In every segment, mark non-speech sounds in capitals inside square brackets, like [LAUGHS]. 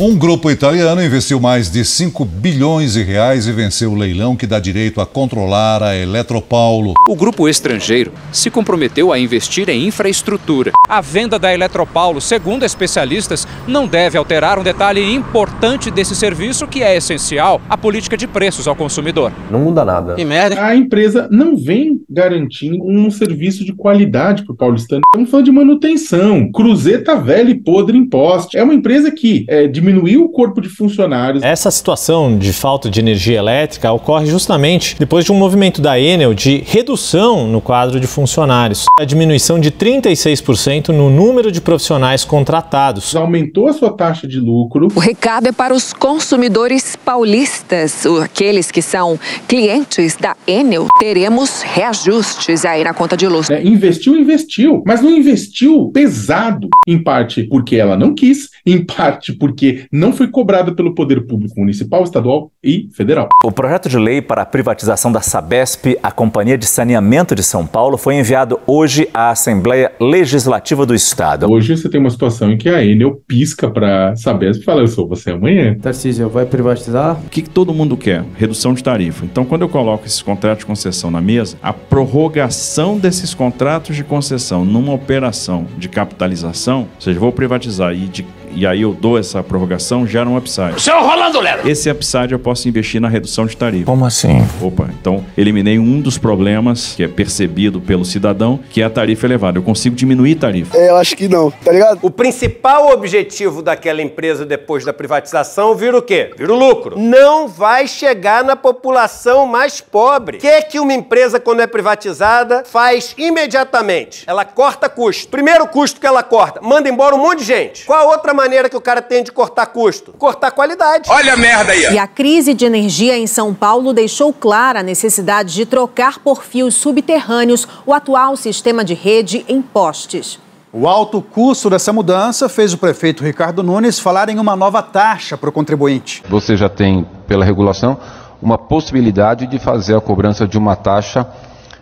Um grupo italiano investiu mais de 5 bilhões de reais e venceu o leilão que dá direito a controlar a Eletropaulo. O grupo estrangeiro se comprometeu a investir em infraestrutura. A venda da Eletropaulo, segundo especialistas, não deve alterar um detalhe importante desse serviço que é essencial, a política de preços ao consumidor. Não muda nada. Que merda. A empresa não vem garantindo um serviço de qualidade para o paulistano. Estamos falando de manutenção, cruzeta velha e podre em poste. É uma empresa que é, diminuiu o corpo de funcionários. Essa situação de falta de energia elétrica ocorre justamente depois de um movimento da Enel de redução no quadro de funcionários. A diminuição de 36% no número de profissionais contratados. Aumentou a sua taxa de lucro. O recado é para os consumidores paulistas, aqueles que são clientes da Enel. Teremos reajustes aí na conta de luz. É, investiu, investiu, mas não investiu pesado. Em parte porque ela não quis, em parte porque não foi cobrada pelo poder público municipal, estadual e federal. O projeto de lei para a privatização da Sabesp, a Companhia de Saneamento de São Paulo, foi enviado hoje à Assembleia Legislativa do Estado. Hoje você tem uma situação em que a Enel pisca para a Sabesp e fala: Eu sou você amanhã. Tarcísio, vai privatizar? O que, que todo mundo quer? Redução de tarifa. Então, quando eu coloco esses contratos de concessão na mesa, a prorrogação desses contratos de concessão numa operação de capitalização, ou seja, vou privatizar e de e aí eu dou essa prorrogação, gera um upside. Seu Rolando Lero! Esse upside eu posso investir na redução de tarifa. Como assim? Opa, então eliminei um dos problemas que é percebido pelo cidadão, que é a tarifa elevada. Eu consigo diminuir tarifa. É, eu acho que não, tá ligado? O principal objetivo daquela empresa depois da privatização vira o quê? Vira o lucro. Não vai chegar na população mais pobre. O que, que uma empresa, quando é privatizada, faz imediatamente? Ela corta custo. Primeiro custo que ela corta, manda embora um monte de gente. Qual a outra maneira que o cara tem de cortar custo? Cortar qualidade. Olha a merda aí. E a crise de energia em São Paulo deixou clara a necessidade de trocar por fios subterrâneos o atual sistema de rede em postes. O alto custo dessa mudança fez o prefeito Ricardo Nunes falar em uma nova taxa para o contribuinte. Você já tem, pela regulação, uma possibilidade de fazer a cobrança de uma taxa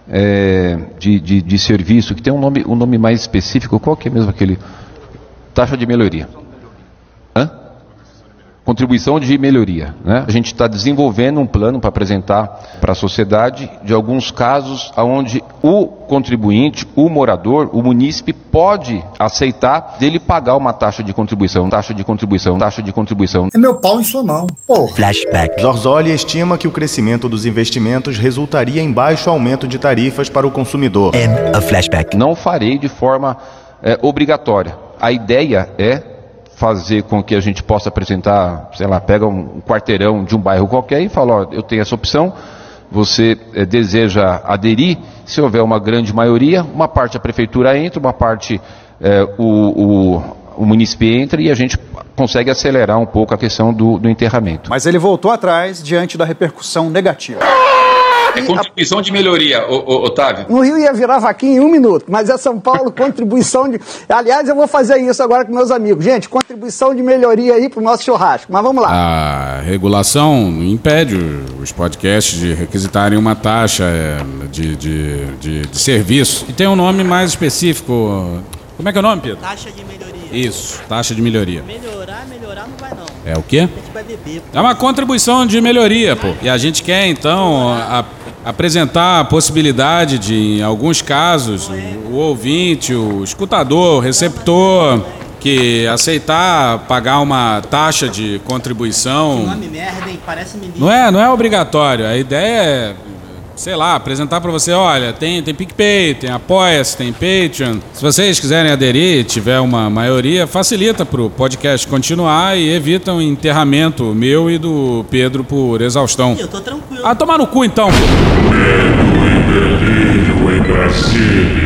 é, de, de, de, serviço, que tem um nome, um nome mais específico. Qual que é mesmo aquele? Taxa de melhoria. Contribuição de melhoria. Né? A gente está desenvolvendo um plano para apresentar para a sociedade de alguns casos onde o contribuinte, o morador, o munícipe pode aceitar dele pagar uma taxa de contribuição, taxa de contribuição, taxa de contribuição. É meu pau em sua mão. Pô. Flashback. Zorzoli estima que o crescimento dos investimentos resultaria em baixo aumento de tarifas para o consumidor. A flashback. Não farei de forma é, obrigatória. A ideia é fazer com que a gente possa apresentar, sei lá, pega um quarteirão de um bairro qualquer e fala, ó, eu tenho essa opção, você é, deseja aderir, se houver uma grande maioria, uma parte a prefeitura entra, uma parte é, o, o, o município entra e a gente consegue acelerar um pouco a questão do, do enterramento. Mas ele voltou atrás diante da repercussão negativa. É contribuição de melhoria, Otávio. No Rio ia virar vaquinha em um minuto, mas é São Paulo, contribuição de. Aliás, eu vou fazer isso agora com meus amigos. Gente, contribuição de melhoria aí pro nosso churrasco. Mas vamos lá. A regulação impede os podcasts de requisitarem uma taxa de, de, de, de serviço. E tem um nome mais específico. Como é que é o nome, Pedro? Taxa de melhoria. Isso, taxa de melhoria. Melhorar, melhorar não vai não. É o quê? A gente vai beber. É uma contribuição de melhoria, pô. E a gente quer, então, a, apresentar a possibilidade de, em alguns casos, o, o ouvinte, o escutador, o receptor, que aceitar pagar uma taxa de contribuição. Não é, não é obrigatório. A ideia é sei lá, apresentar para você, olha, tem, tem PicPay, tem Apoia-se, tem Patreon. Se vocês quiserem aderir, tiver uma maioria, facilita para o podcast continuar e evita um enterramento meu e do Pedro por exaustão. Eu tô tranquilo. Ah, tomar no cu então. Medo e delírio em Brasília.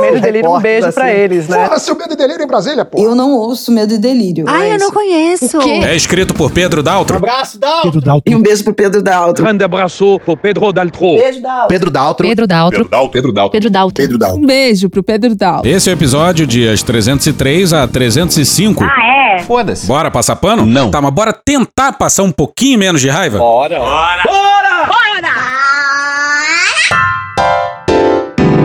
Medo e delírio, um beijo pra eles, né? Porra, seu medo e delírio em Brasília, pô. Eu não ouço Medo e Delírio. Ai, eu não conheço. É escrito por Pedro Daltro. abraço, Dal. Pedro Daltro. E um beijo pro Pedro Daltro. Grande abraço pro Pedro Daltro. Beijo, Daltro. Pedro Daltro. Pedro Daltro. Pedro Daltro. Pedro Daltro. Pedro Daltro. Um beijo pro Pedro Daltro. Esse é o episódio dias 303 a 305. Ah, é? Foda-se. Bora passar pano? Não. Tá, mas bora tentar passar um pouquinho menos de raiva? Bora.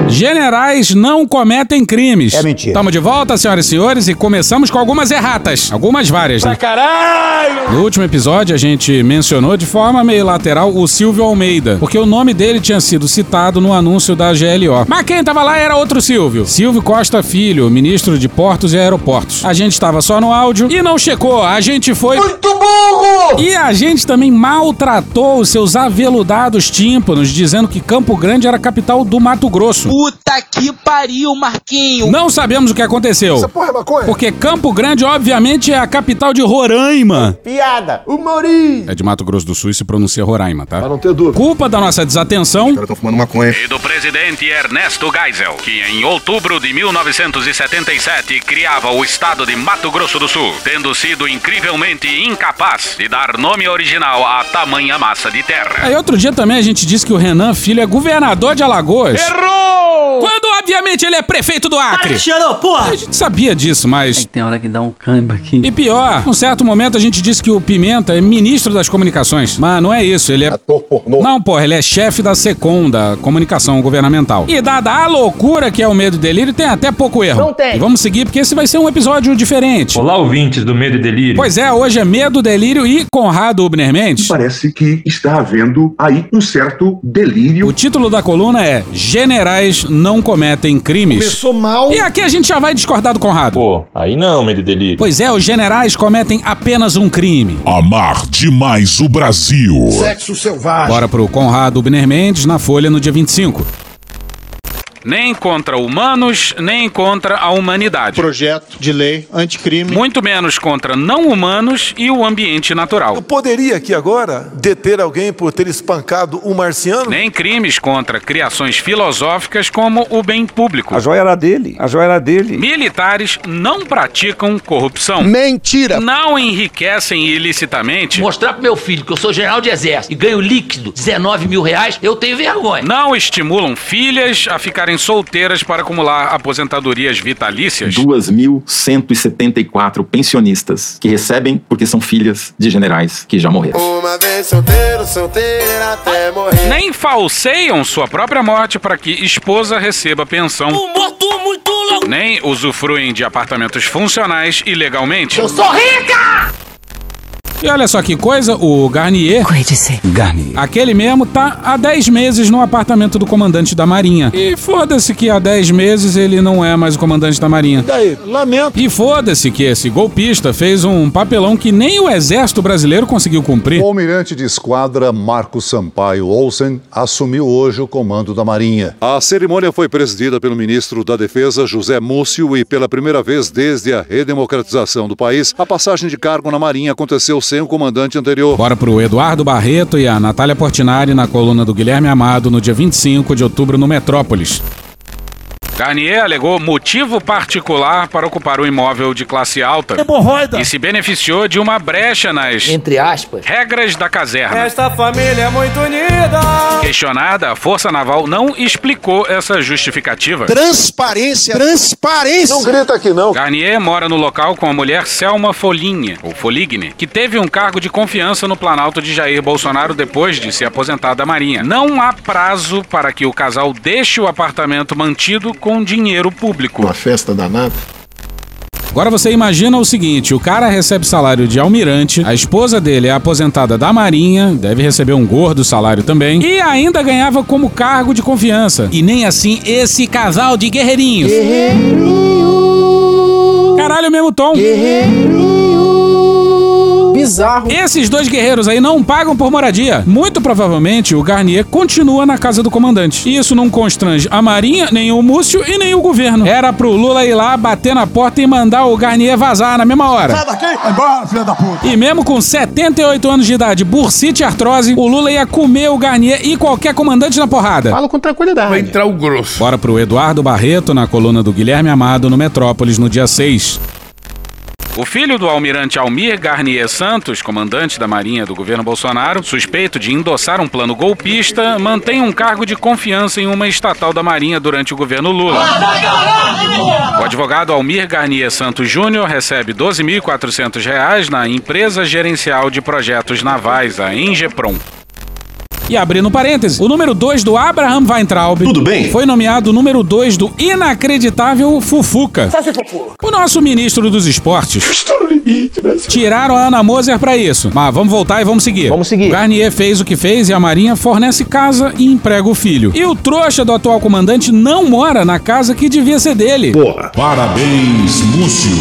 Generais não cometem crimes. É mentira. Tamo de volta, senhoras e senhores, e começamos com algumas erratas. Algumas várias, né? Caralho! No último episódio, a gente mencionou de forma meio lateral o Silvio Almeida, porque o nome dele tinha sido citado no anúncio da GLO. Mas quem tava lá era outro Silvio. Silvio Costa Filho, ministro de Portos e Aeroportos. A gente estava só no áudio e não checou. A gente foi. Muito burro! E a gente também maltratou os seus aveludados tímpanos, dizendo que Campo Grande era a capital do Mato Grosso. Puta que pariu, Marquinho. Não sabemos o que aconteceu. Essa porra é maconha? Porque Campo Grande, obviamente, é a capital de Roraima. Piada. Humorismo. É de Mato Grosso do Sul e se pronuncia Roraima, tá? Pra não ter dúvida. Culpa da nossa desatenção. Os caras tão fumando maconha. E do presidente Ernesto Geisel, que em outubro de 1977 criava o estado de Mato Grosso do Sul, tendo sido incrivelmente incapaz de dar nome original a tamanha massa de terra. Aí outro dia também a gente disse que o Renan Filho é governador de Alagoas. Errou! Quando, obviamente, ele é prefeito do Acre. Tirou, porra! A gente sabia disso, mas. Tem hora que dá um cãibra aqui. E pior, num certo momento a gente disse que o Pimenta é ministro das comunicações. Mas não é isso, ele é. Ator pornô. Não, porra, ele é chefe da SECOM, da comunicação governamental. E dada a loucura que é o medo e delírio, tem até pouco erro. Não tem. E vamos seguir, porque esse vai ser um episódio diferente. Olá, ouvintes do Medo e Delírio. Pois é, hoje é Medo, Delírio e Conrado Ubner Mendes. Parece que está havendo aí um certo delírio. O título da coluna é Generais não cometem crimes. Começou mal. E aqui a gente já vai discordar do Conrado. Pô, aí não, Delírio. Pois é, os generais cometem apenas um crime. Amar demais o Brasil. Sexo selvagem. Bora pro Conrado Ubner Mendes na Folha no dia 25. Nem contra humanos, nem contra a humanidade. Projeto de lei anticrime. Muito menos contra não humanos e o ambiente natural. Eu poderia aqui agora deter alguém por ter espancado um marciano? Nem crimes contra criações filosóficas como o bem público. A joia era dele. A joia era dele. Militares não praticam corrupção. Mentira. Não enriquecem ilicitamente. Mostrar pro meu filho que eu sou general de exército e ganho líquido 19 mil reais, eu tenho vergonha. Não estimulam filhas a ficarem solteiras para acumular aposentadorias vitalícias. 2.174 pensionistas que recebem porque são filhas de generais que já morreram. Uma vez solteiro, solteira até morrer. Nem falseiam sua própria morte para que esposa receba pensão. Um morto muito louco. Nem usufruem de apartamentos funcionais ilegalmente. Eu sou rica! E olha só que coisa, o Garnier, Cuide-se. Garnier, aquele mesmo tá há 10 meses no apartamento do comandante da Marinha. E foda-se que há 10 meses ele não é mais o comandante da Marinha. Daí, lamento. E foda-se que esse golpista fez um papelão que nem o exército brasileiro conseguiu cumprir. O almirante de esquadra Marcos Sampaio Olsen assumiu hoje o comando da Marinha. A cerimônia foi presidida pelo ministro da Defesa, José Múcio, e pela primeira vez desde a redemocratização do país, a passagem de cargo na Marinha aconteceu sem o comandante anterior. Bora pro Eduardo Barreto e a Natália Portinari na coluna do Guilherme Amado no dia 25 de outubro no Metrópolis. Garnier alegou motivo particular para ocupar o imóvel de classe alta Hemorroida. e se beneficiou de uma brecha nas Entre aspas. regras da caserna. Esta família é muito unida. Questionada, a Força Naval não explicou essa justificativa. Transparência. Transparência. Não grita aqui não. Garnier mora no local com a mulher Selma Folinha, ou Foligne, que teve um cargo de confiança no Planalto de Jair Bolsonaro depois de se aposentar da Marinha. Não há prazo para que o casal deixe o apartamento mantido com dinheiro público. Uma festa danada. Agora você imagina o seguinte: o cara recebe salário de almirante, a esposa dele é aposentada da Marinha, deve receber um gordo salário também, e ainda ganhava como cargo de confiança. E nem assim esse casal de guerreirinhos. Caralho, mesmo tom. Bizarro. Esses dois guerreiros aí não pagam por moradia. Muito provavelmente o Garnier continua na casa do comandante. E isso não constrange a Marinha, nem o Múcio e nem o governo. Era pro Lula ir lá, bater na porta e mandar o Garnier vazar na mesma hora. Sai daqui! Vai embora, filha da puta! E mesmo com 78 anos de idade, bursite e artrose, o Lula ia comer o Garnier e qualquer comandante na porrada. Falo com tranquilidade. Vai entrar o grosso. Bora pro Eduardo Barreto na coluna do Guilherme Amado no Metrópolis no dia 6. O filho do almirante Almir Garnier Santos, comandante da Marinha do governo Bolsonaro, suspeito de endossar um plano golpista, mantém um cargo de confiança em uma estatal da Marinha durante o governo Lula. O advogado Almir Garnier Santos Júnior recebe 12.400 reais na empresa gerencial de projetos navais, a Engeprom. E abrindo parênteses, o número 2 do Abraham Weintraub Tudo bem? foi nomeado número 2 do inacreditável Fufuca. O nosso ministro dos esportes. Tiraram a Ana Moser pra isso. Mas vamos voltar e vamos seguir. Vamos seguir. O Garnier fez o que fez e a Marinha fornece casa e emprega o filho. E o trouxa do atual comandante não mora na casa que devia ser dele. Porra! Parabéns, Múcio.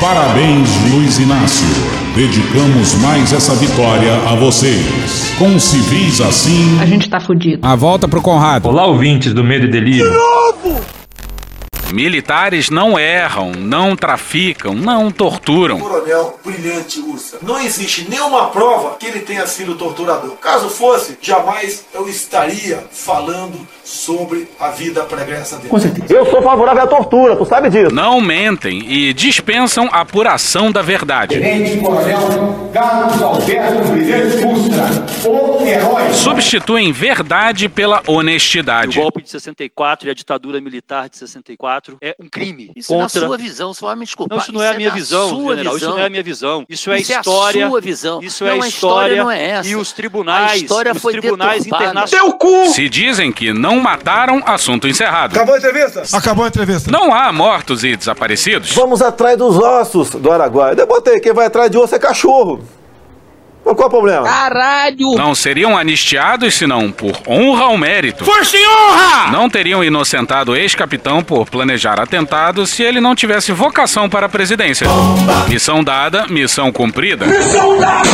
Parabéns, Luiz Inácio. Dedicamos mais essa vitória a vocês. Com civis assim. A gente tá fudido. A volta pro Conrado. Olá, ouvintes do Medo e Delírio. Militares não erram, não traficam, não torturam. Coronel brilhante Ursa. Não existe nenhuma prova que ele tenha sido torturador. Caso fosse, jamais eu estaria falando sobre a vida pregressa dele. Com certeza. Eu sou favorável à tortura, tu sabe disso. Não mentem e dispensam a apuração da verdade. Tenente Coronel Carlos Alberto Brilhante o herói. Substituem verdade pela honestidade. O golpe de 64 e a ditadura militar de 64 é um crime. Isso contra... na sua visão, você vai me desculpar. Não, isso não é a minha visão, general. visão. Isso não é a minha visão. Isso é Isso é a história. sua visão. Isso Não, é história história. não é essa. E os tribunais. A história os foi tribunais internacionais. Se dizem que não mataram, assunto encerrado. Acabou a entrevista? Acabou a entrevista. Não há mortos e desaparecidos. Vamos atrás dos ossos do Araguaia. Eu botei, quem vai atrás de osso é cachorro. Qual é o problema? Caralho! Não seriam anistiados senão por honra ou mérito. Força e honra! Não teriam inocentado o ex-capitão por planejar atentado se ele não tivesse vocação para a presidência. Missão dada, missão cumprida. Missão dada!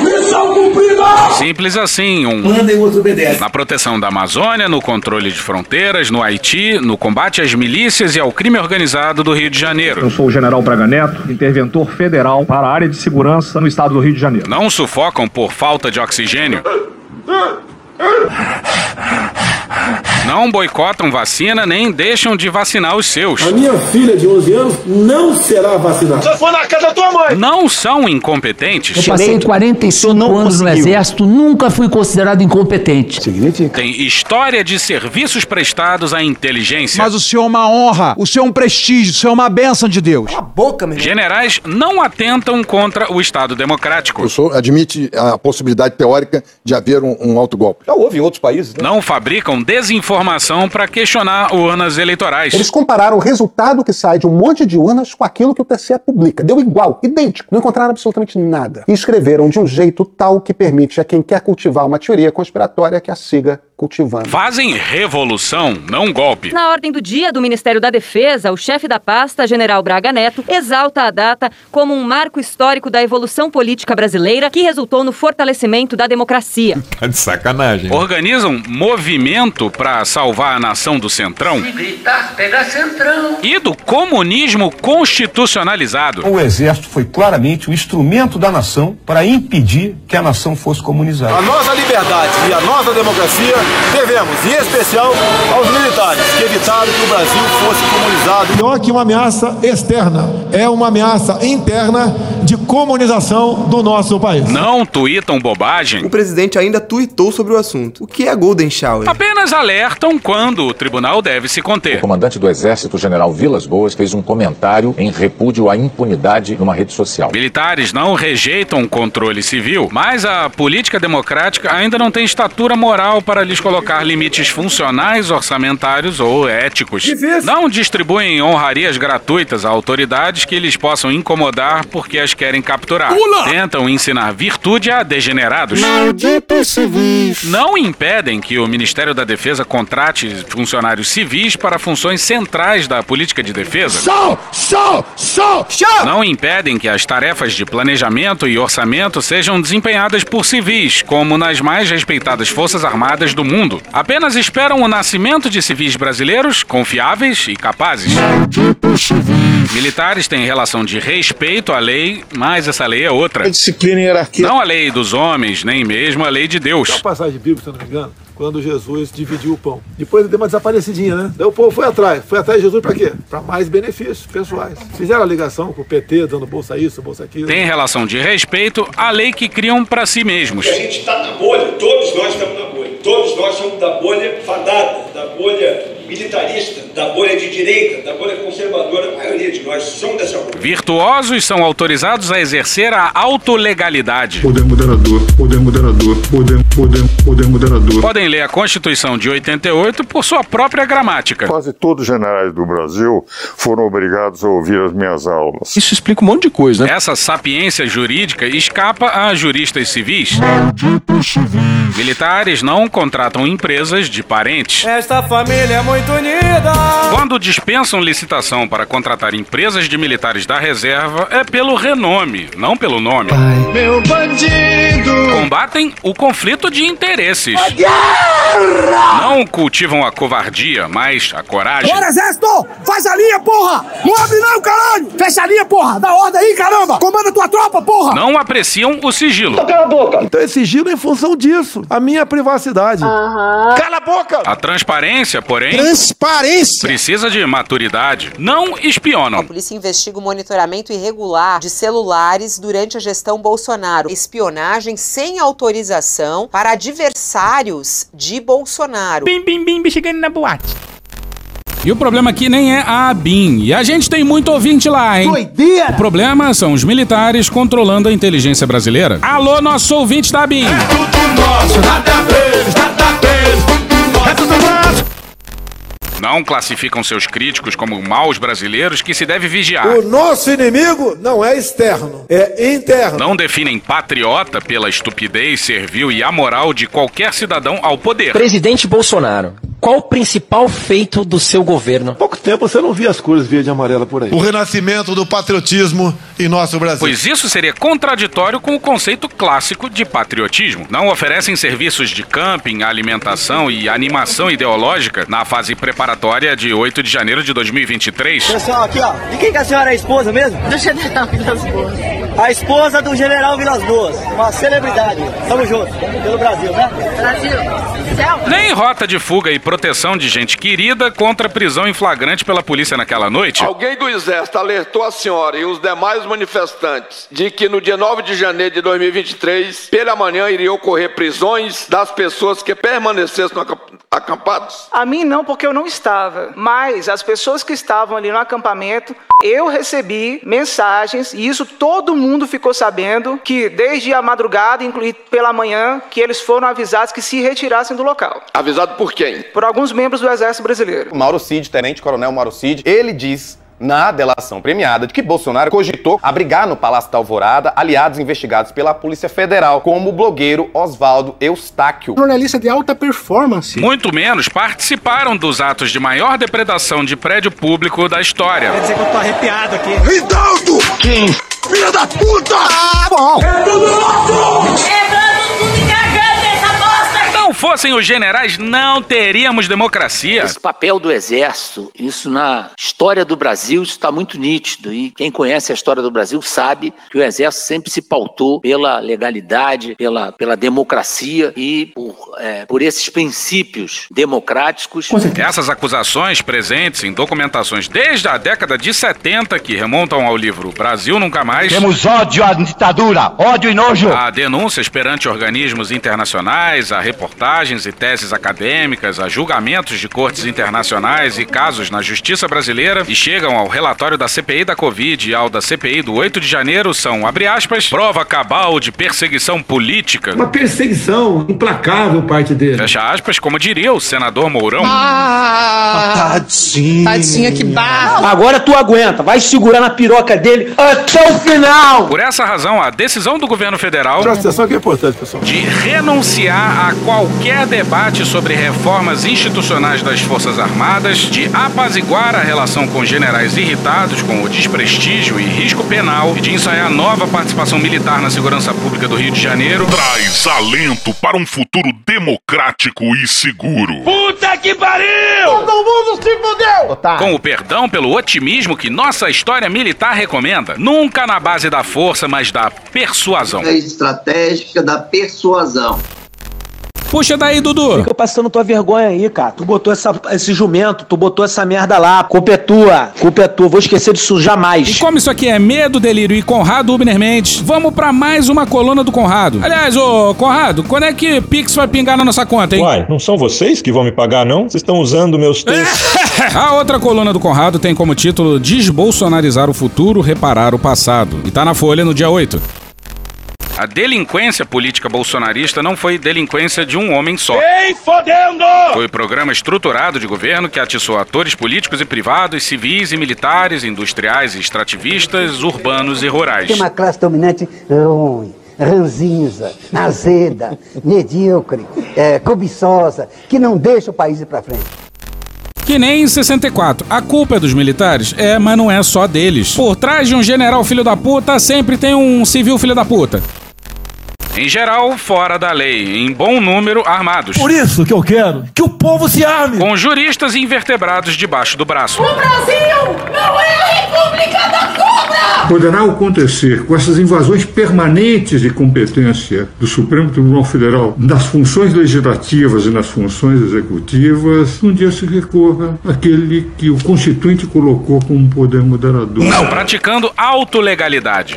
Missão cumprida! Simples assim, um Mandem os obedecem. na proteção da Amazônia, no controle de fronteiras, no Haiti, no combate às milícias e ao crime organizado do Rio de Janeiro. Eu sou o general Braga Neto, interventor federal para a área de segurança no estado do Rio de Janeiro. Não sufocam por falta de oxigênio. [LAUGHS] Não boicotam vacina nem deixam de vacinar os seus. A minha filha de 11 anos não será vacinada. Só foi na casa da tua mãe. Não são incompetentes. Eu passei 45 anos no exército, nunca fui considerado incompetente. Tem história de serviços prestados à inteligência. Mas o senhor é uma honra, o senhor é um prestígio, o senhor é uma bênção de Deus. Boca, meu. Generais não atentam contra o Estado democrático. O senhor admite a possibilidade teórica de haver um, um autogolpe? Já houve em outros países, né? Não fabricam desinformação para questionar urnas eleitorais. Eles compararam o resultado que sai de um monte de urnas com aquilo que o TSE publica. Deu igual, idêntico. Não encontraram absolutamente nada. E escreveram de um jeito tal que permite a quem quer cultivar uma teoria conspiratória que a siga cultivando. Fazem revolução, não golpe. Na ordem do dia do Ministério da Defesa, o chefe da pasta, general Braga Neto, exalta a data como um marco histórico da evolução política brasileira que resultou no fortalecimento da democracia. [LAUGHS] Tá de sacanagem. Organizam movimento para salvar a nação do Centrão Se gritar, pega centrão. e do comunismo constitucionalizado. O exército foi claramente o instrumento da nação para impedir que a nação fosse comunizada. A nossa liberdade e a nossa democracia devemos, em especial, aos militares que evitaram que o Brasil fosse comunizado. Pior que uma ameaça externa, é uma ameaça interna de comunização do nosso país. Não tuitam bobagem. O presidente ainda tuitou sobre o assunto. O que é Golden Shower? Apenas alertam quando o tribunal deve se conter. O comandante do Exército, general Vilas Boas, fez um comentário em repúdio à impunidade numa rede social. Militares não rejeitam o controle civil, mas a política democrática ainda não tem estatura moral para lhes colocar limites funcionais, orçamentários ou éticos. Não distribuem honrarias gratuitas a autoridades que lhes possam incomodar porque as querem capturar. Pula! Tentam ensinar virtude a degenerados. Não impedem que o Ministério da Defesa contrate funcionários civis para funções centrais da política de defesa. Show! Show! Show! Show! Não impedem que as tarefas de planejamento e orçamento sejam desempenhadas por civis, como nas mais respeitadas Forças Armadas do mundo. Apenas esperam o nascimento de civis brasileiros confiáveis e capazes. Militares têm relação de respeito à lei, mas essa lei é outra. disciplina e hierarquia. Não a lei dos homens, nem mesmo a lei de Deus. Uma passagem bíblica, se eu não me engano, quando Jesus dividiu o pão. Depois ele deu uma desaparecidinha, né? Daí o povo foi atrás. Foi atrás de Jesus pra quê? Pra mais benefícios pessoais. Fizeram a ligação com o PT, dando bolsa isso, bolsa aquilo. Tem relação de respeito à lei que criam para si mesmos. A gente está na bolha, todos nós estamos na bolha. Todos nós somos da bolha fadada, da bolha militarista, da bolha de direita, da bolha conservadora. A maioria de nós somos dessa bolha. Virtuosos são autorizados a exercer a autolegalidade. Poder moderador, poder moderador, poder, poder, poder moderador. Podem ler a Constituição de 88 por sua própria gramática. Quase todos os generais do Brasil foram obrigados a ouvir as minhas aulas. Isso explica um monte de coisa, né? Essa sapiência jurídica escapa a juristas civis. Militares não contratam empresas de parentes. Esta família é muito unida. Quando dispensam licitação para contratar empresas de militares da reserva, é pelo renome, não pelo nome. Meu bandido! Combatem o conflito de interesses. Não cultivam a covardia, mas a coragem. Bora, exército! Faz a linha, porra! Não abre não, caralho! Fecha a linha, porra! Dá ordem aí, caramba! Comanda tua tropa, porra! Não apreciam o sigilo. Cala a boca! Então é sigilo em função disso. A minha privacidade. Cala a boca! A transparência, porém, Transparência! precisa de maturidade. Não espionam. A polícia investiga o monitoramento irregular de celulares durante a gestão Bolsonaro. Espionagem sem autorização para adversários de Bolsonaro. Bim, bim, bim, chegando na boate. E o problema aqui nem é a ABIN. E a gente tem muito ouvinte lá, hein? Doideira! O problema são os militares controlando a inteligência brasileira. Alô, nosso ouvinte da ABIN. Nosso, nada deles, nada Não classificam seus críticos como maus brasileiros que se deve vigiar. O nosso inimigo não é externo, é interno. Não definem patriota pela estupidez, servil e amoral de qualquer cidadão ao poder. Presidente Bolsonaro, qual o principal feito do seu governo? Pouco tempo você não via as cores verde e amarela por aí. O renascimento do patriotismo em nosso Brasil. Pois isso seria contraditório com o conceito clássico de patriotismo. Não oferecem serviços de camping, alimentação e animação ideológica na fase preparatória de 8 de janeiro de 2023. Pessoal, aqui ó, de quem que a senhora é a esposa mesmo? Do General Vilas Boas. A esposa do General Vilas Boas, uma celebridade. Tamo junto, pelo Brasil, né? Brasil, céu. Nem rota de fuga e proteção de gente querida contra prisão em flagrante pela polícia naquela noite. Alguém do Exército alertou a senhora e os demais manifestantes de que no dia 9 de janeiro de 2023, pela manhã, iriam ocorrer prisões das pessoas que permanecessem acamp- acampados? A mim não, porque eu não estava. Mas as pessoas que estavam ali no acampamento, eu recebi mensagens, e isso todo mundo ficou sabendo, que desde a madrugada, inclusive pela manhã, que eles foram avisados que se retirassem do local. Avisado por quem? Por alguns membros do Exército Brasileiro. O Mauro Cid, tenente-coronel Mauro Cid, ele diz na delação premiada de que Bolsonaro cogitou abrigar no Palácio da Alvorada aliados investigados pela Polícia Federal, como o blogueiro Oswaldo Eustáquio. Jornalista de alta performance. Muito menos participaram dos atos de maior depredação de prédio público da história. Quer dizer que eu tô arrepiado aqui. Ridaldo! Quem? Filha da puta! Ah, bom! É tudo nosso! Cagando essa bosta! Não fossem os generais, não teríamos democracia. Esse papel do exército, isso na história do Brasil, isso está muito nítido. E quem conhece a história do Brasil sabe que o exército sempre se pautou pela legalidade, pela, pela democracia e por, é, por esses princípios democráticos. Essas acusações presentes em documentações desde a década de 70, que remontam ao livro Brasil Nunca Mais. Temos ódio à ditadura, ódio e nojo. Há denúncias perante organismos internacionais, há reportagens reportagens e teses acadêmicas, a julgamentos de cortes internacionais e casos na justiça brasileira e chegam ao relatório da CPI da Covid e ao da CPI do 8 de janeiro são, abre aspas, prova cabal de perseguição política. Uma perseguição implacável parte dele. Fecha aspas, como diria o senador Mourão. Ah, tadinho. Tadinha que barra. Agora tu aguenta, vai segurar na piroca dele até o final. Por essa razão, a decisão do governo federal Presta atenção que é importante, pessoal. de renunciar a qualquer debate sobre reformas institucionais das Forças Armadas, de apaziguar a relação com generais irritados com o desprestígio e risco penal e de ensaiar nova participação militar na segurança pública do Rio de Janeiro. Traz alento para um futuro democrático e seguro. Puta que pariu! Todo mundo se fudeu! Com o perdão pelo otimismo que nossa história militar recomenda, nunca na base da força, mas da persuasão. É estratégica da persuasão. Puxa daí, Dudu. Fica passando tua vergonha aí, cara. Tu botou essa, esse jumento, tu botou essa merda lá. Culpa é tua. Culpa é tua. Vou esquecer disso jamais. E como isso aqui é medo, delírio e Conrado Ubner Mendes, vamos pra mais uma coluna do Conrado. Aliás, ô Conrado, quando é que Pix vai pingar na nossa conta, hein? Uai, não são vocês que vão me pagar, não? Vocês estão usando meus textos. [LAUGHS] A outra coluna do Conrado tem como título Desbolsonarizar o futuro, reparar o passado. E tá na Folha no dia 8. A delinquência política bolsonarista não foi delinquência de um homem só. Ei, fodendo! Foi programa estruturado de governo que atiçou atores políticos e privados, civis e militares, industriais e extrativistas, urbanos e rurais. Tem uma classe dominante ruim, ranzinza, azeda, [LAUGHS] medíocre, é, cobiçosa, que não deixa o país ir pra frente. Que nem em 64. A culpa é dos militares? É, mas não é só deles. Por trás de um general filho da puta, sempre tem um civil filho da puta. Em geral, fora da lei, em bom número, armados. Por isso que eu quero que o povo se arme. Com juristas invertebrados debaixo do braço. O Brasil não é a República da! Poderá acontecer com essas invasões permanentes de competência do Supremo Tribunal Federal nas funções legislativas e nas funções executivas, um dia se recorra àquele que o Constituinte colocou como poder moderador. Não, praticando autolegalidade.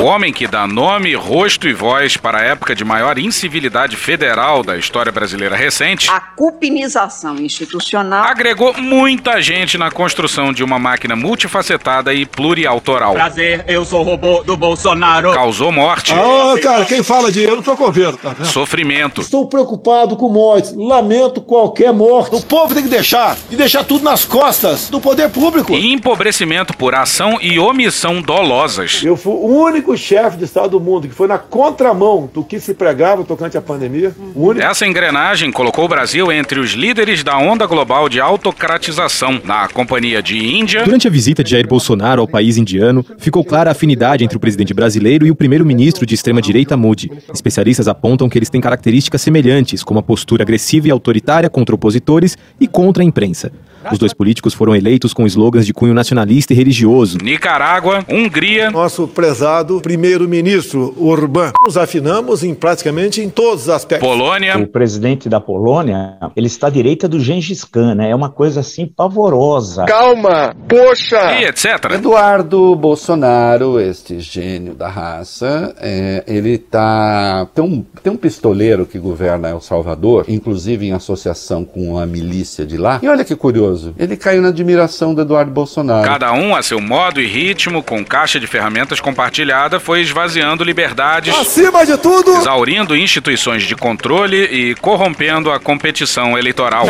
O homem que dá nome, rosto e voz para a época de maior incivilidade federal da história brasileira recente, A cupinização institucional. agregou muita gente na construção de uma máquina multifacetada e pluriautoral. Prazer, eu sou o robô do Bolsonaro. Causou morte, Ah, cara, quem fala de eu não tô com tá vendo? sofrimento, Estou preocupado com mortes. Lamento qualquer morte. O povo tem que deixar e deixar tudo nas costas do poder público. e empobrecimento por ação e omissão dolosas. Eu fui o único chefe de Estado do mundo que foi na contramão do que se pregava tocante à pandemia. O único. Essa engrenagem colocou o Brasil entre os líderes da onda global de autocratização, na companhia de Índia, Durante a visita de Jair Bolsonaro ao país indiano, ficou clara a afinidade entre o presidente brasileiro e o primeiro-ministro de extrema-direita Modi. Especialistas apontam que eles têm características semelhantes, como a postura agressiva e autoritária contra opositores e contra a imprensa. Os dois políticos foram eleitos com slogans de cunho nacionalista e religioso. Nicarágua, Hungria, Nosso prezado primeiro-ministro Orbán. Nos afinamos em praticamente em todos os aspectos. Polônia, O presidente da Polônia, ele está à direita do Gengis Khan, né? É uma coisa assim pavorosa. Calma, poxa! e etc. Eduardo Bolsonaro, este gênio da raça, é, ele tá. Tem um, tem um pistoleiro que governa El Salvador, inclusive em associação com a milícia de lá. E olha que curioso, ele caiu na admiração do Eduardo Bolsonaro. Cada um a seu modo e ritmo, com caixa de ferramentas compartilhada, foi esvaziando liberdades, Acima de tudo, exaurindo instituições de controle e corrompendo a competição eleitoral.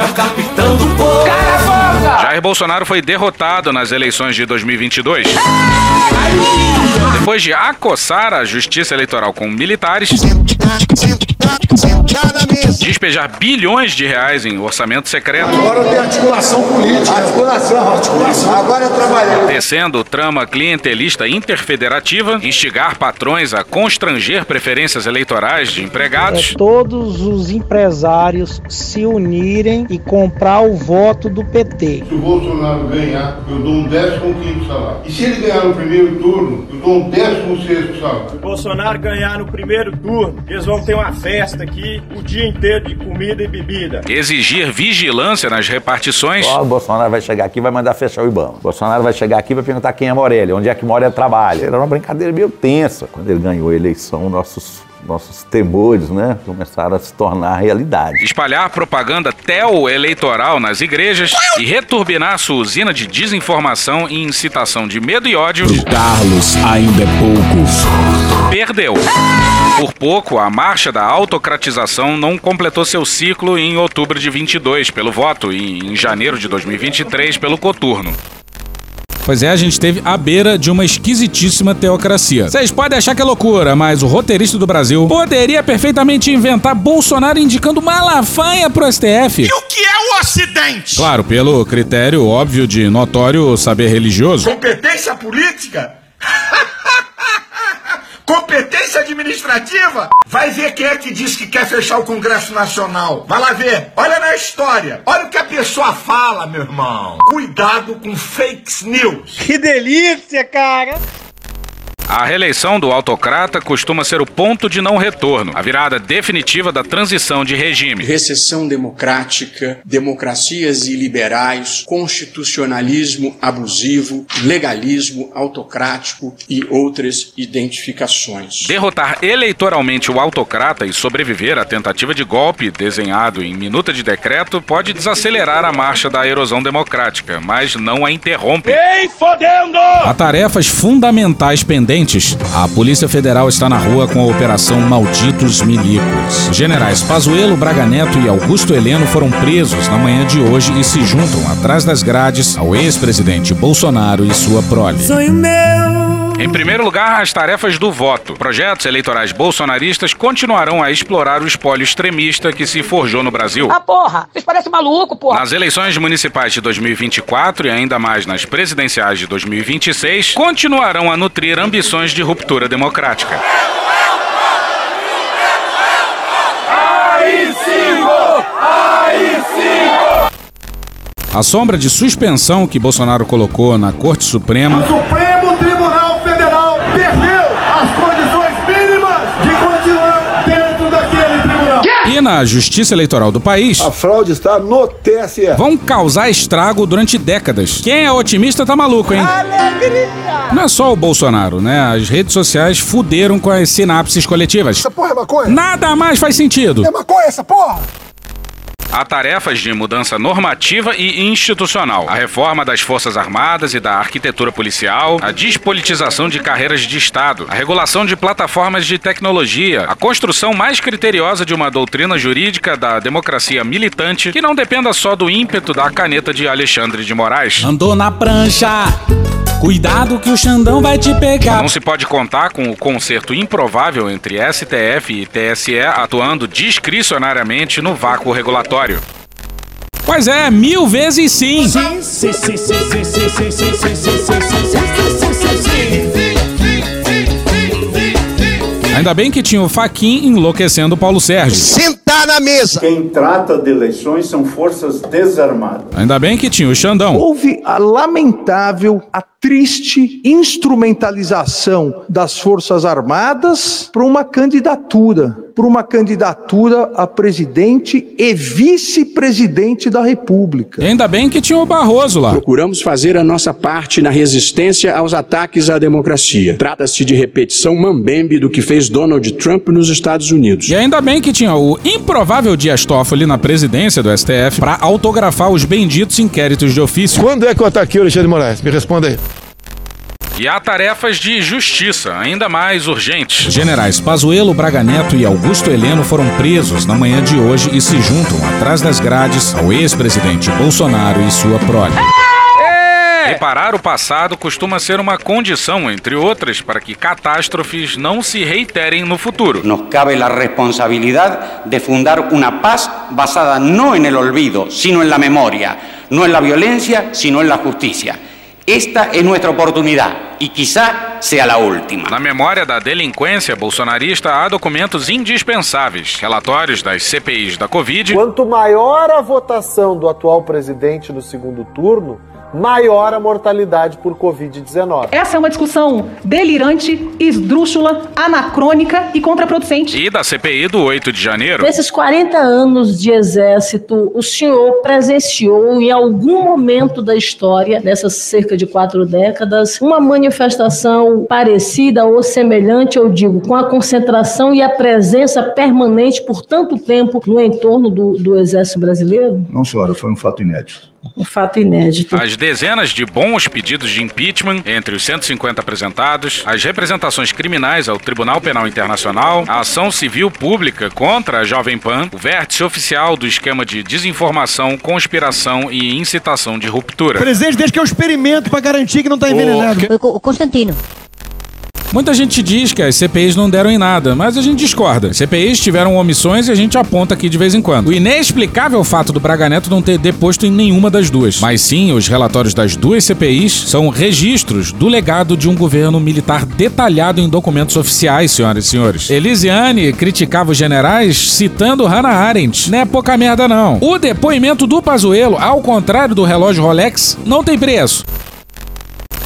Jair Bolsonaro foi derrotado nas eleições de 2022. Depois de acossar a justiça eleitoral com militares, despejar bilhões de reais em orçamento secreto, Agora tem articulação política. Articulação, articulação. Agora é trabalhar. tecendo trama clientelista interfederativa, instigar patrões a constranger preferências eleitorais de empregados, É todos os empresários se unirem e comprar o voto do PT. Se o Bolsonaro ganhar, eu dou um décimo quinto salário. E se ele ganhar no primeiro turno, eu dou um décimo sexto salário. Se o Bolsonaro ganhar no primeiro turno, eles vão ter uma festa aqui o dia inteiro de comida e bebida. exigir vigilância nas repartições, o Bolsonaro vai chegar aqui e vai mandar fechar o Ibama. O Bolsonaro vai chegar aqui e vai perguntar quem é Morelli, onde é que Morelli trabalha. Era uma brincadeira meio tensa. Quando ele ganhou a eleição, nossos nossos temores, né, começaram a se tornar realidade. Espalhar propaganda tel-eleitoral nas igrejas e returbinar sua usina de desinformação e incitação de medo e ódio. Carlos ainda é pouco. Perdeu. Por pouco, a marcha da autocratização não completou seu ciclo em outubro de 22 pelo voto e em janeiro de 2023 pelo coturno. Pois é, a gente teve à beira de uma esquisitíssima teocracia. Vocês podem achar que é loucura, mas o roteirista do Brasil poderia perfeitamente inventar Bolsonaro indicando Malafaia pro STF. E o que é o Ocidente? Claro, pelo critério óbvio de notório saber religioso. Competência política? [LAUGHS] Competência administrativa? Vai ver quem é que diz que quer fechar o Congresso Nacional. Vai lá ver. Olha na história. Olha o que a pessoa fala, meu irmão. Cuidado com fake news. Que delícia, cara! A reeleição do autocrata costuma ser o ponto de não retorno, a virada definitiva da transição de regime. Recessão democrática, democracias iliberais, constitucionalismo abusivo, legalismo autocrático e outras identificações. Derrotar eleitoralmente o autocrata e sobreviver à tentativa de golpe desenhado em minuta de decreto pode desacelerar a marcha da erosão democrática, mas não a interrompe. Ei, fodendo! Há tarefas fundamentais pendentes. A Polícia Federal está na rua com a Operação Malditos Milicos. Generais Pazuello, Braga Neto e Augusto Heleno foram presos na manhã de hoje e se juntam atrás das grades ao ex-presidente Bolsonaro e sua prole. Sonho meu. Em primeiro lugar, as tarefas do voto. Projetos eleitorais bolsonaristas continuarão a explorar o espólio extremista que se forjou no Brasil. Ah, porra! Vocês parecem maluco, porra! Nas eleições municipais de 2024 e ainda mais nas presidenciais de 2026, continuarão a nutrir ambições de ruptura democrática. AI-5! AI-5! A sombra de suspensão que Bolsonaro colocou na Corte Suprema na Justiça Eleitoral do país A fraude está no TSE. vão causar estrago durante décadas. Quem é otimista tá maluco, hein? Não é só o Bolsonaro, né? As redes sociais fuderam com as sinapses coletivas. Essa porra é maconha? Nada mais faz sentido. É maconha essa porra? Há tarefas de mudança normativa e institucional, a reforma das Forças Armadas e da arquitetura policial, a despolitização de carreiras de Estado, a regulação de plataformas de tecnologia, a construção mais criteriosa de uma doutrina jurídica da democracia militante que não dependa só do ímpeto da caneta de Alexandre de Moraes. Andou na prancha. Cuidado que o Xandão vai te pegar. Não se pode contar com o conserto improvável entre STF e TSE atuando discricionariamente no vácuo regulatório. Pois é, mil vezes sim. Ainda bem que tinha o Faquin enlouquecendo Paulo Sérgio. Senta Sentar na mesa. Quem trata de eleições são forças desarmadas. Ainda bem que tinha o Xandão. Houve a lamentável, a triste instrumentalização das Forças Armadas para uma candidatura, para uma candidatura a presidente e vice-presidente da República. E ainda bem que tinha o Barroso lá. Procuramos fazer a nossa parte na resistência aos ataques à democracia. Trata-se de repetição mambembe do que fez Donald Trump nos Estados Unidos. E ainda bem que tinha o improvável Dias Toffoli na presidência do STF para autografar os benditos inquéritos de ofício. Quando é que eu ataquei o Alexandre Moraes? Me responda aí. E há tarefas de justiça ainda mais urgentes. Generais Pazuello, Braga Neto e Augusto Heleno foram presos na manhã de hoje e se juntam atrás das grades ao ex-presidente Bolsonaro e sua prole. Reparar o passado costuma ser uma condição, entre outras, para que catástrofes não se reiterem no futuro. Nos cabe la responsabilidad de fundar una paz basada no en el olvido, sino en la memoria, no en la violencia, sino en la justicia. Esta es nuestra oportunidad y quizá sea la última. Na memória da delinquência bolsonarista há documentos indispensáveis, relatórios das CPIs da Covid, Quanto maior a votação do atual presidente no segundo turno, maior a mortalidade por Covid-19. Essa é uma discussão delirante, esdrúxula, anacrônica e contraproducente. E da CPI do 8 de janeiro. Nesses 40 anos de exército, o senhor presenciou em algum momento da história, nessas cerca de quatro décadas, uma manifestação parecida ou semelhante, eu digo, com a concentração e a presença permanente por tanto tempo no entorno do, do exército brasileiro? Não, senhora, foi um fato inédito. Um fato inédito. As dezenas de bons pedidos de impeachment, entre os 150 apresentados, as representações criminais ao Tribunal Penal Internacional, a ação civil pública contra a Jovem Pan, o vértice oficial do esquema de desinformação, conspiração e incitação de ruptura. Presidente, desde que eu experimento pra garantir que não tá envenenado. O Constantino. Muita gente diz que as CPIs não deram em nada, mas a gente discorda. As CPIs tiveram omissões e a gente aponta aqui de vez em quando. O inexplicável fato do Braga Neto não ter deposto em nenhuma das duas. Mas sim, os relatórios das duas CPIs são registros do legado de um governo militar detalhado em documentos oficiais, senhoras e senhores. Elisiane criticava os generais citando Hannah Arendt. Não é pouca merda, não. O depoimento do Pazuello, ao contrário do relógio Rolex, não tem preço.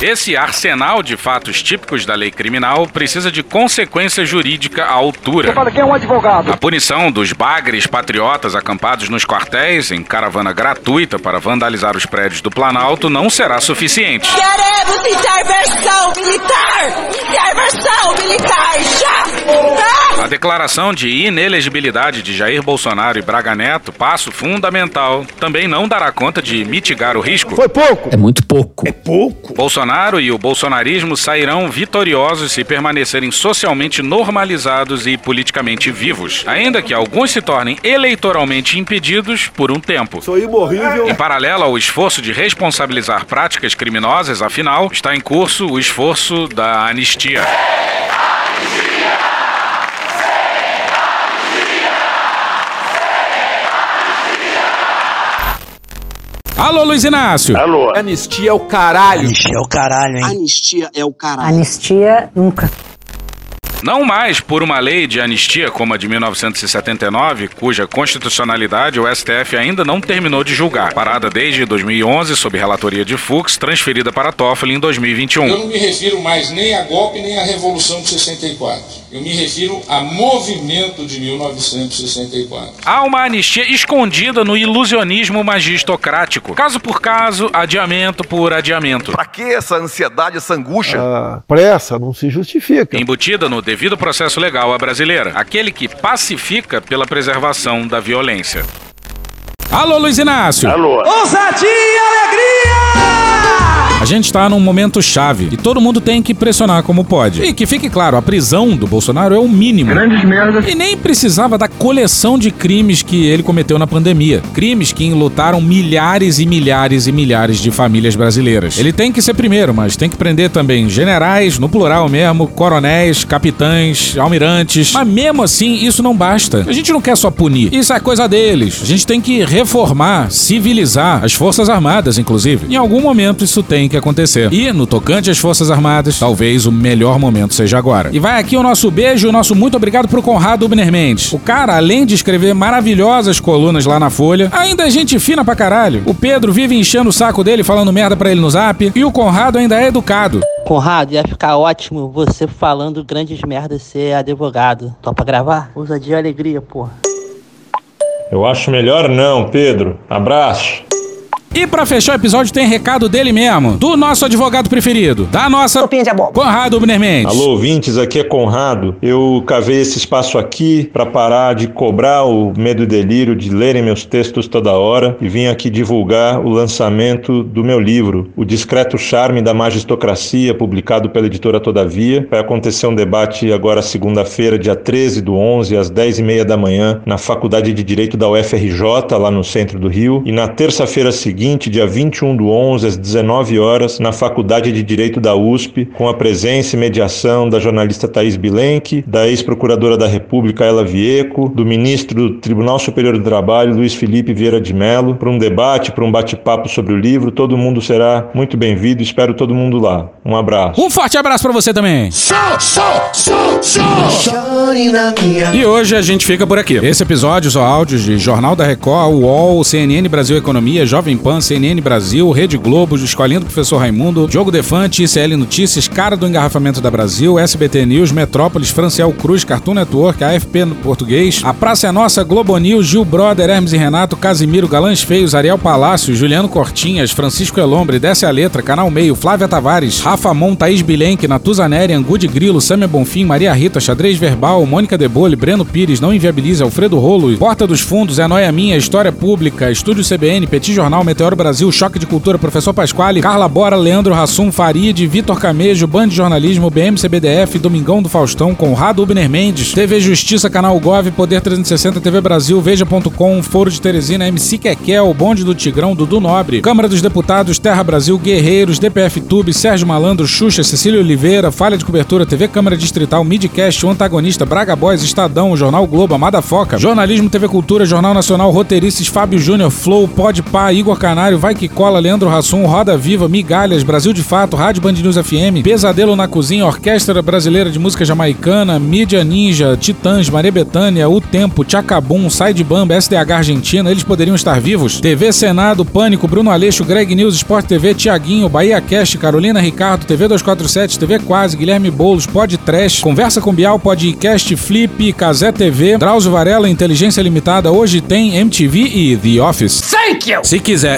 Esse arsenal de fatos típicos da lei criminal precisa de consequência jurídica à altura. Você fala quem é um advogado? A punição dos bagres patriotas acampados nos quartéis em caravana gratuita para vandalizar os prédios do Planalto não será suficiente. Queremos intervenção militar! Intervenção militar já! A declaração de inelegibilidade de Jair Bolsonaro e Braga Neto, passo fundamental, também não dará conta de mitigar o risco. Foi pouco. É muito pouco. É pouco. Bolsonaro e o bolsonarismo sairão vitoriosos se permanecerem socialmente normalizados e politicamente vivos, ainda que alguns se tornem eleitoralmente impedidos por um tempo. Sou imorrível. Em paralelo ao esforço de responsabilizar práticas criminosas, afinal, está em curso o esforço da anistia. Alô, Luiz Inácio. Alô. Anistia é o caralho. Anistia é o caralho, hein? Anistia é o caralho. Anistia nunca. Não mais por uma lei de anistia como a de 1979, cuja constitucionalidade o STF ainda não terminou de julgar, parada desde 2011 sob relatoria de Fux, transferida para Toffoli em 2021. Eu não me refiro mais nem a golpe nem à Revolução de 64. Eu me refiro a movimento de 1964. Há uma anistia escondida no ilusionismo magistocrático. Caso por caso, adiamento por adiamento. Pra que essa ansiedade, essa angústia? A pressa não se justifica. Embutida no devido processo legal à brasileira, aquele que pacifica pela preservação da violência. Alô, Luiz Inácio. Alô. Ousadia e alegria! A gente está num momento chave e todo mundo tem que pressionar como pode. E que fique claro, a prisão do Bolsonaro é o mínimo. Grandes merdas. E nem precisava da coleção de crimes que ele cometeu na pandemia. Crimes que enlutaram milhares e milhares e milhares de famílias brasileiras. Ele tem que ser primeiro, mas tem que prender também generais, no plural mesmo, coronéis, capitães, almirantes. Mas mesmo assim, isso não basta. A gente não quer só punir. Isso é coisa deles. A gente tem que reformar, civilizar as Forças Armadas, inclusive. Em algum momento isso tem que acontecer. E, no tocante às Forças Armadas, talvez o melhor momento seja agora. E vai aqui o nosso beijo e o nosso muito obrigado pro Conrado Ubner Mendes. O cara, além de escrever maravilhosas colunas lá na Folha, ainda é gente fina pra caralho. O Pedro vive enchendo o saco dele, falando merda pra ele no zap. E o Conrado ainda é educado. Conrado, ia ficar ótimo você falando grandes merdas ser advogado. Topa gravar? Ousadia e alegria, porra. Eu acho melhor não, Pedro. Abraço. E pra fechar o episódio tem recado dele mesmo, do nosso advogado preferido, da nossa Conrado Ubner Mendes. Alô, ouvintes, aqui é Conrado. Eu cavei esse espaço aqui para parar de cobrar o medo e delírio de lerem meus textos toda hora e vim aqui divulgar o lançamento do meu livro, O Discreto Charme da Magistocracia, publicado pela editora Todavia. Vai acontecer um debate agora segunda-feira, dia 13 do 11, às 10 e meia da manhã, na Faculdade de Direito da UFRJ, lá no centro do Rio. E na terça-feira seguinte, dia 21 do 11, às 19 horas, na Faculdade de Direito da USP, com a presença e mediação da jornalista Thaís Bilenque, da ex-procuradora da República Ela Vieco, do ministro do Tribunal Superior do Trabalho, Luiz Felipe Vieira de Mello, para um debate, para um bate-papo sobre o livro. Todo mundo será muito bem-vindo, espero todo mundo lá. Um abraço. Um forte abraço para você também. E hoje a gente fica por aqui. Esse episódio são áudios de Jornal da Record, UOL, CNN Brasil Economia, Jovem Pan Pan, CNN Brasil, Rede Globo, Escolinha do Professor Raimundo, Diogo Defante, ICL Notícias, Cara do Engarrafamento da Brasil, SBT News, Metrópolis, Franciel Cruz, Cartoon Network, AFP no português, A Praça é Nossa, Globo News, Gil Brother, Hermes e Renato, Casimiro, Galãs Feios, Ariel Palácio, Juliano Cortinhas, Francisco Elombre, Desce a Letra, Canal Meio, Flávia Tavares, Rafa Mon, Thaís Bilenque, Natuzaneri, Angu de Grilo, Samia Bonfim, Maria Rita, Xadrez Verbal, Mônica Debole, Breno Pires, Não Inviabiliza, Alfredo Rolo, Porta dos Fundos, É Noia Minha, História Pública, Estúdio CBN, Petit Jornal, Meteoro Brasil, Choque de Cultura, Professor Pasquale, Carla Bora, Leandro Rassum, Farid, Vitor Camejo, Band de Jornalismo, BMCBDF, Domingão do Faustão, Conrado Ubner Mendes, TV Justiça, Canal Gov, Poder 360, TV Brasil, Veja.com, Foro de Teresina, MC Kekel, Bonde do Tigrão, Dudu Nobre, Câmara dos Deputados, Terra Brasil, Guerreiros, DPF Tube, Sérgio Malandro, Xuxa, Cecília Oliveira, Falha de Cobertura, TV Câmara Distrital, Midcast, O Antagonista, Braga Boys, Estadão, Jornal Globo, Amada Foca, Jornalismo, TV Cultura, Jornal Nacional, Roteiristas, Fábio Júnior, Flow, Pode Pá, Igor Canário, Vai Que Cola, Leandro Rassum, Roda Viva, Migalhas, Brasil de Fato, Rádio Band News FM, Pesadelo na Cozinha, Orquestra Brasileira de Música Jamaicana, Mídia Ninja, Titãs, Maria Bethânia, O Tempo, Tchacabum, Side Bamba, SDH Argentina, eles poderiam estar vivos? TV Senado, Pânico, Bruno Aleixo, Greg News, Sport TV, Tiaguinho, Bahia Cast, Carolina Ricardo, TV 247, TV Quase, Guilherme Boulos, Pod Trash, Conversa com Bial, Podcast, Flip, Casé TV, Drauzio Varela, Inteligência Limitada, Hoje Tem, MTV e The Office. Thank you! Se quiser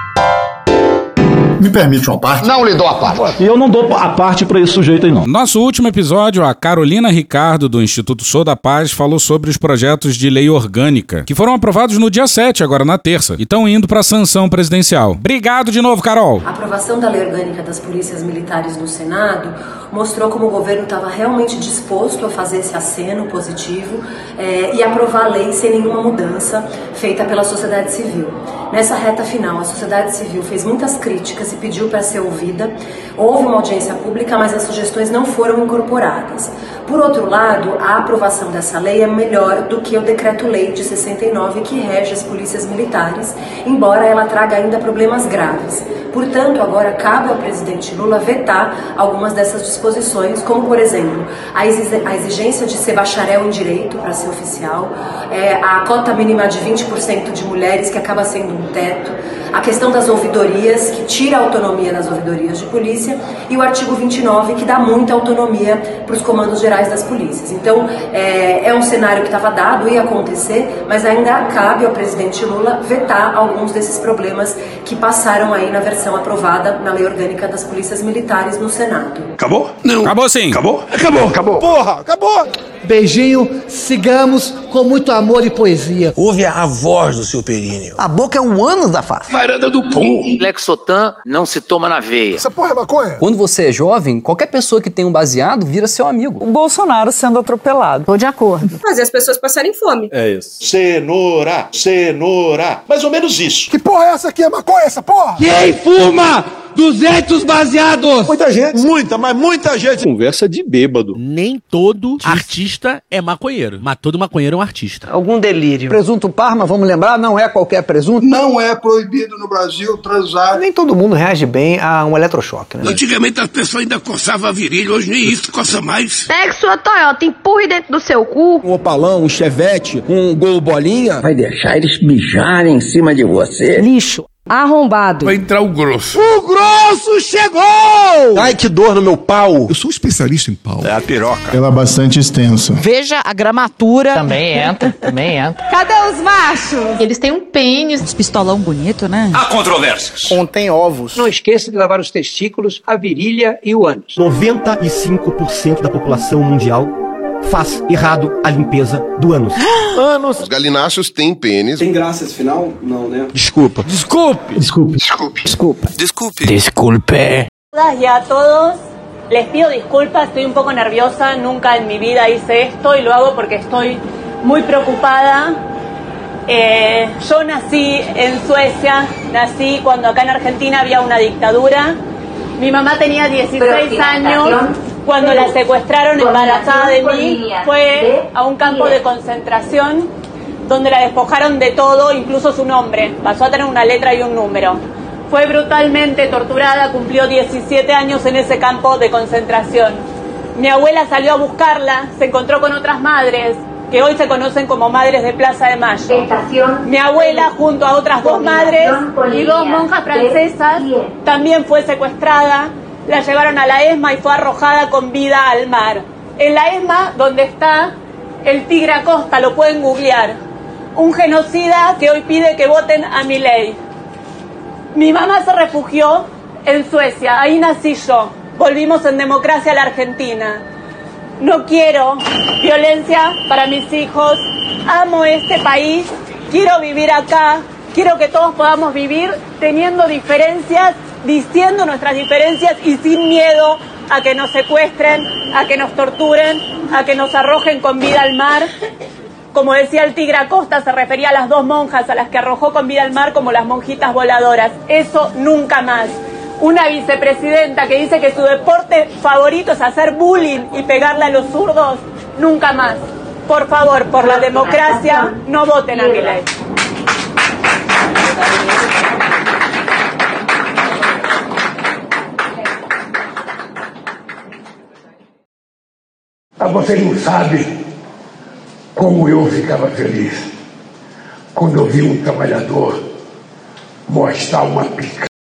Me permite uma parte? Não lhe dou a parte. E eu não dou a parte pra esse sujeito aí, não. Nosso último episódio, a Carolina Ricardo, do Instituto Sou da Paz, falou sobre os projetos de lei orgânica, que foram aprovados no dia 7, agora na terça, e estão indo pra sanção presidencial. Obrigado de novo, Carol. A aprovação da lei orgânica das polícias militares no Senado mostrou como o governo estava realmente disposto a fazer esse aceno positivo eh, e aprovar a lei sem nenhuma mudança feita pela sociedade civil. Nessa reta final, a sociedade civil fez muitas críticas e pediu para ser ouvida. Houve uma audiência pública, mas as sugestões não foram incorporadas. Por outro lado, a aprovação dessa lei é melhor do que o decreto-lei de 69 que rege as polícias militares, embora ela traga ainda problemas graves. Portanto, agora cabe ao presidente Lula vetar algumas dessas disposições, como, por exemplo, a exigência de ser bacharel em direito para ser oficial, é, a cota mínima de 20% de mulheres, que acaba sendo um teto, a questão das ouvidorias, que tira a autonomia das ouvidorias de polícia, e o artigo 29, que dá muita autonomia para os comandos gerais das polícias. Então, é, é um cenário que estava dado, ia acontecer, mas ainda cabe ao presidente Lula vetar alguns desses problemas que passaram aí na versão aprovada na Lei Orgânica das Polícias Militares no Senado. Acabou? Não. Acabou sim. Acabou? Acabou, acabou. Porra, acabou. Beijinho, sigamos com muito amor e poesia. Ouve a voz do seu períneo. A boca é um ânus da face. Varanda do pum. Lexotan não se toma na veia. Essa porra é maconha? Quando você é jovem, qualquer pessoa que tem um baseado vira seu amigo. O Bolsonaro sendo atropelado. Tô de acordo. Fazer as pessoas passarem fome. É isso. Cenoura, cenoura. Mais ou menos isso. Que porra é essa aqui? É maconha essa porra? Quem fuma 200 baseados? Muita gente. Muita, mas muita gente. Conversa de bêbado. Nem todo artista é maconheiro, mas todo maconheiro é um artista. Algum delírio. Presunto Parma, vamos lembrar, não é qualquer presunto. Não é proibido no Brasil transar. Nem todo mundo reage bem a um eletrochoque, né? Antigamente as pessoas ainda coçavam a virilha, hoje nem isso coça mais. Pegue sua Toyota, empurre dentro do seu cu. Um opalão, um chevette, um gol bolinha. Vai deixar eles mijarem em cima de você? Lixo. Arrombado. Vai entrar o grosso. O grosso chegou! Ai, que dor no meu pau. Eu sou especialista em pau. É a piroca. Ela é bastante extensa. Veja a gramatura. Também entra, também entra. Cadê os machos? Eles têm um pênis. Uns pistolão bonito, né? Há controvérsias. Contém ovos. Não esqueça de lavar os testículos, a virilha e o ânus. 95% da população mundial faz errado a limpeza do ânus. Anos. Os galináceos têm pênis. Tem graça esse final? Não, né? Desculpa. Desculpe. Desculpe. Desculpe. Desculpa. Desculpe. Desculpe. Y a todos les pido disculpas, estoy un poco nerviosa, nunca en mi vida hice esto y lo hago porque estoy muy preocupada. Eh, yo nací en Suecia, nací cuando acá en Argentina había una dictadura Mi mamá tenía 16 años cuando la secuestraron embarazada de mí. Fue a un campo de concentración donde la despojaron de todo, incluso su nombre. Pasó a tener una letra y un número. Fue brutalmente torturada, cumplió 17 años en ese campo de concentración. Mi abuela salió a buscarla, se encontró con otras madres que hoy se conocen como Madres de Plaza de Mayo. Mi abuela, junto a otras dos madres y dos monjas francesas, también fue secuestrada, la llevaron a la ESMA y fue arrojada con vida al mar. En la ESMA, donde está el tigre Acosta, lo pueden googlear, un genocida que hoy pide que voten a mi ley. Mi mamá se refugió en Suecia, ahí nací yo. Volvimos en democracia a la Argentina. No quiero violencia para mis hijos. Amo este país. Quiero vivir acá. Quiero que todos podamos vivir teniendo diferencias, diciendo nuestras diferencias y sin miedo a que nos secuestren, a que nos torturen, a que nos arrojen con vida al mar. Como decía el tigre Acosta, se refería a las dos monjas a las que arrojó con vida al mar como las monjitas voladoras. Eso nunca más una vicepresidenta que dice que su deporte favorito es hacer bullying y pegarle a los zurdos, nunca más. Por favor, por la democracia, no voten a mi ley. Ah, você não sabe como eu ficava feliz quando eu vi um trabalhador mostrar uma pica.